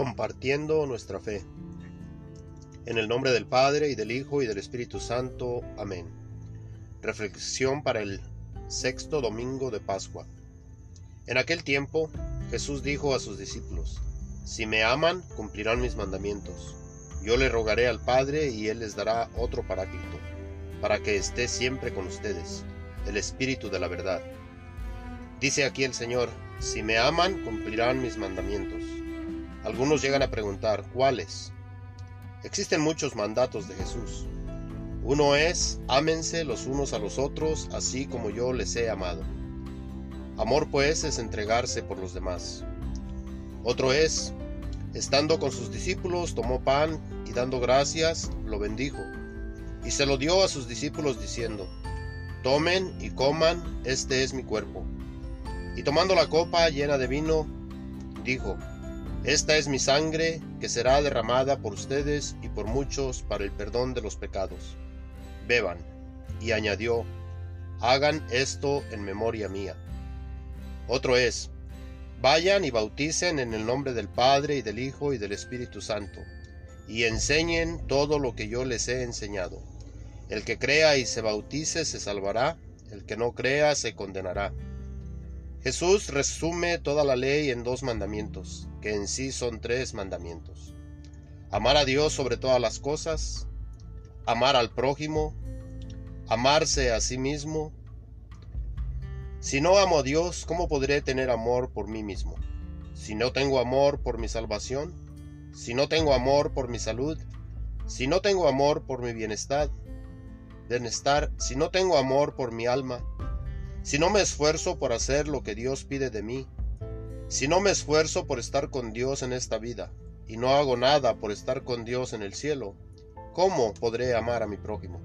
compartiendo nuestra fe. En el nombre del Padre y del Hijo y del Espíritu Santo. Amén. Reflexión para el sexto domingo de Pascua. En aquel tiempo Jesús dijo a sus discípulos, Si me aman, cumplirán mis mandamientos. Yo le rogaré al Padre y Él les dará otro paráclito, para que esté siempre con ustedes, el Espíritu de la verdad. Dice aquí el Señor, Si me aman, cumplirán mis mandamientos. Algunos llegan a preguntar, ¿cuáles? Existen muchos mandatos de Jesús. Uno es, ámense los unos a los otros, así como yo les he amado. Amor pues es entregarse por los demás. Otro es, estando con sus discípulos, tomó pan y dando gracias, lo bendijo, y se lo dio a sus discípulos diciendo, Tomen y coman, este es mi cuerpo. Y tomando la copa llena de vino, dijo, esta es mi sangre que será derramada por ustedes y por muchos para el perdón de los pecados. Beban. Y añadió, hagan esto en memoria mía. Otro es, vayan y bauticen en el nombre del Padre y del Hijo y del Espíritu Santo, y enseñen todo lo que yo les he enseñado. El que crea y se bautice se salvará, el que no crea se condenará. Jesús resume toda la ley en dos mandamientos, que en sí son tres mandamientos. Amar a Dios sobre todas las cosas, amar al prójimo, amarse a sí mismo. Si no amo a Dios, ¿cómo podré tener amor por mí mismo? Si no tengo amor por mi salvación, si no tengo amor por mi salud, si no tengo amor por mi bienestar, bienestar, si no tengo amor por mi alma, si no me esfuerzo por hacer lo que Dios pide de mí, si no me esfuerzo por estar con Dios en esta vida y no hago nada por estar con Dios en el cielo, ¿cómo podré amar a mi prójimo?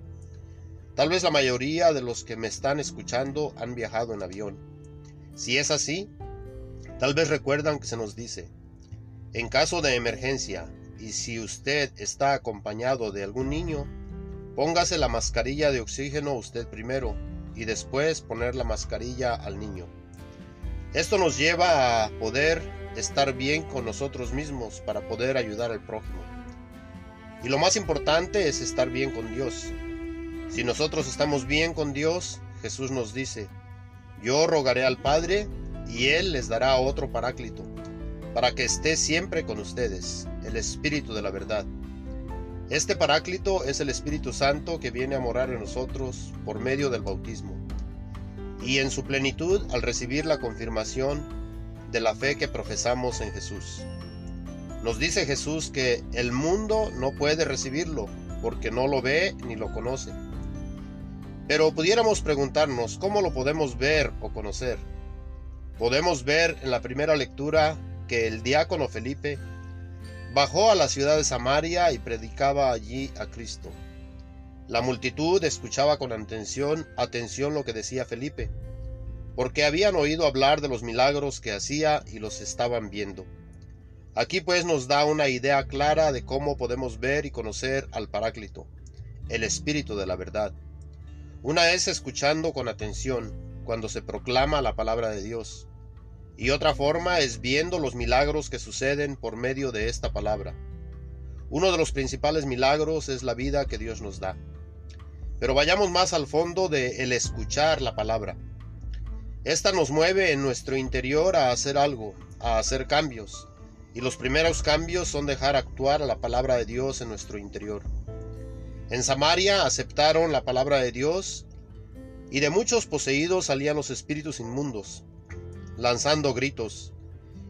Tal vez la mayoría de los que me están escuchando han viajado en avión. Si es así, tal vez recuerdan que se nos dice, en caso de emergencia, y si usted está acompañado de algún niño, póngase la mascarilla de oxígeno usted primero y después poner la mascarilla al niño. Esto nos lleva a poder estar bien con nosotros mismos para poder ayudar al prójimo. Y lo más importante es estar bien con Dios. Si nosotros estamos bien con Dios, Jesús nos dice, yo rogaré al Padre y Él les dará otro paráclito, para que esté siempre con ustedes, el Espíritu de la verdad este Paráclito es el Espíritu Santo que viene a morar en nosotros por medio del bautismo y en su plenitud al recibir la confirmación de la fe que profesamos en Jesús. Nos dice Jesús que el mundo no puede recibirlo porque no lo ve ni lo conoce. Pero pudiéramos preguntarnos cómo lo podemos ver o conocer. Podemos ver en la primera lectura que el diácono Felipe Bajó a la ciudad de Samaria y predicaba allí a Cristo. La multitud escuchaba con atención, atención lo que decía Felipe, porque habían oído hablar de los milagros que hacía y los estaban viendo. Aquí pues nos da una idea clara de cómo podemos ver y conocer al Paráclito, el Espíritu de la verdad. Una es escuchando con atención cuando se proclama la palabra de Dios, y otra forma es viendo los milagros que suceden por medio de esta palabra. Uno de los principales milagros es la vida que Dios nos da. Pero vayamos más al fondo de el escuchar la palabra. Esta nos mueve en nuestro interior a hacer algo, a hacer cambios, y los primeros cambios son dejar actuar a la palabra de Dios en nuestro interior. En Samaria aceptaron la palabra de Dios, y de muchos poseídos salían los espíritus inmundos, lanzando gritos,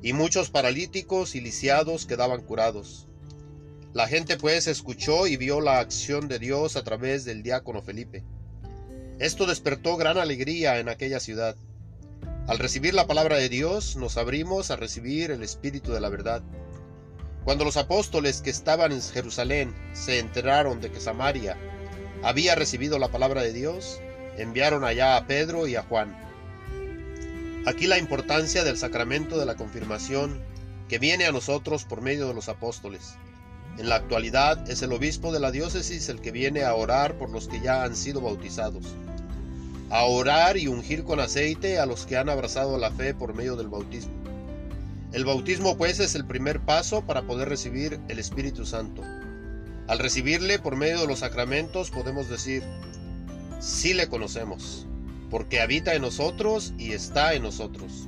y muchos paralíticos y lisiados quedaban curados. La gente pues escuchó y vio la acción de Dios a través del diácono Felipe. Esto despertó gran alegría en aquella ciudad. Al recibir la palabra de Dios, nos abrimos a recibir el Espíritu de la verdad. Cuando los apóstoles que estaban en Jerusalén se enteraron de que Samaria había recibido la palabra de Dios, enviaron allá a Pedro y a Juan. Aquí la importancia del sacramento de la confirmación que viene a nosotros por medio de los apóstoles. En la actualidad es el obispo de la diócesis el que viene a orar por los que ya han sido bautizados, a orar y ungir con aceite a los que han abrazado la fe por medio del bautismo. El bautismo pues es el primer paso para poder recibir el Espíritu Santo. Al recibirle por medio de los sacramentos podemos decir, sí le conocemos, porque habita en nosotros y está en nosotros.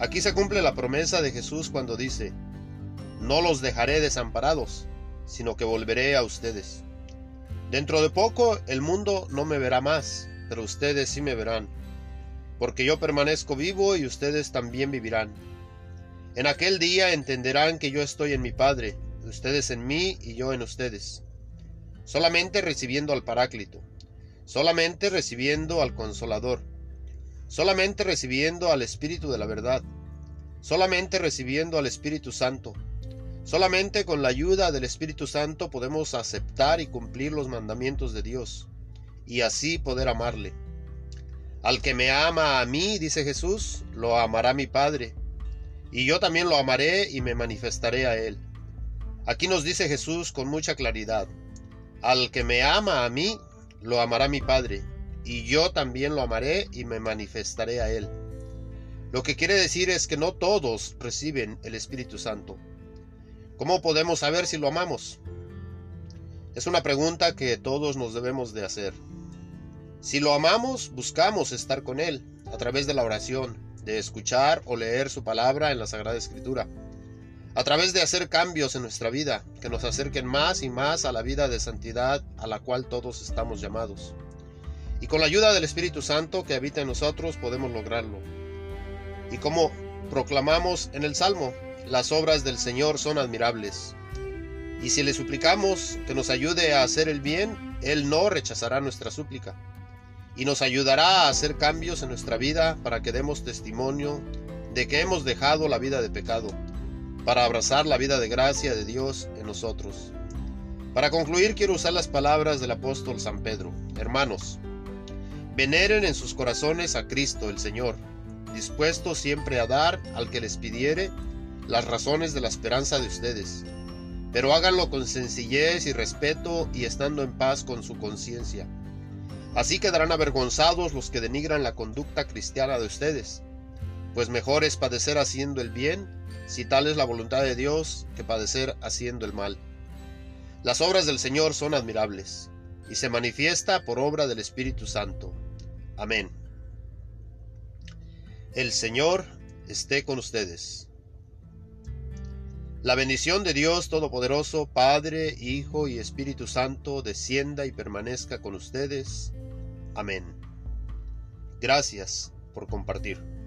Aquí se cumple la promesa de Jesús cuando dice, no los dejaré desamparados, sino que volveré a ustedes. Dentro de poco el mundo no me verá más, pero ustedes sí me verán, porque yo permanezco vivo y ustedes también vivirán. En aquel día entenderán que yo estoy en mi Padre, ustedes en mí y yo en ustedes. Solamente recibiendo al Paráclito, solamente recibiendo al Consolador, solamente recibiendo al Espíritu de la verdad, solamente recibiendo al Espíritu Santo. Solamente con la ayuda del Espíritu Santo podemos aceptar y cumplir los mandamientos de Dios y así poder amarle. Al que me ama a mí, dice Jesús, lo amará mi Padre, y yo también lo amaré y me manifestaré a él. Aquí nos dice Jesús con mucha claridad, al que me ama a mí, lo amará mi Padre, y yo también lo amaré y me manifestaré a él. Lo que quiere decir es que no todos reciben el Espíritu Santo. ¿Cómo podemos saber si lo amamos? Es una pregunta que todos nos debemos de hacer. Si lo amamos, buscamos estar con Él a través de la oración, de escuchar o leer su palabra en la Sagrada Escritura, a través de hacer cambios en nuestra vida que nos acerquen más y más a la vida de santidad a la cual todos estamos llamados. Y con la ayuda del Espíritu Santo que habita en nosotros podemos lograrlo. Y como proclamamos en el Salmo, las obras del Señor son admirables. Y si le suplicamos que nos ayude a hacer el bien, Él no rechazará nuestra súplica. Y nos ayudará a hacer cambios en nuestra vida para que demos testimonio de que hemos dejado la vida de pecado, para abrazar la vida de gracia de Dios en nosotros. Para concluir quiero usar las palabras del apóstol San Pedro. Hermanos, veneren en sus corazones a Cristo el Señor, dispuesto siempre a dar al que les pidiere las razones de la esperanza de ustedes, pero háganlo con sencillez y respeto y estando en paz con su conciencia. Así quedarán avergonzados los que denigran la conducta cristiana de ustedes, pues mejor es padecer haciendo el bien, si tal es la voluntad de Dios, que padecer haciendo el mal. Las obras del Señor son admirables, y se manifiesta por obra del Espíritu Santo. Amén. El Señor esté con ustedes. La bendición de Dios Todopoderoso, Padre, Hijo y Espíritu Santo, descienda y permanezca con ustedes. Amén. Gracias por compartir.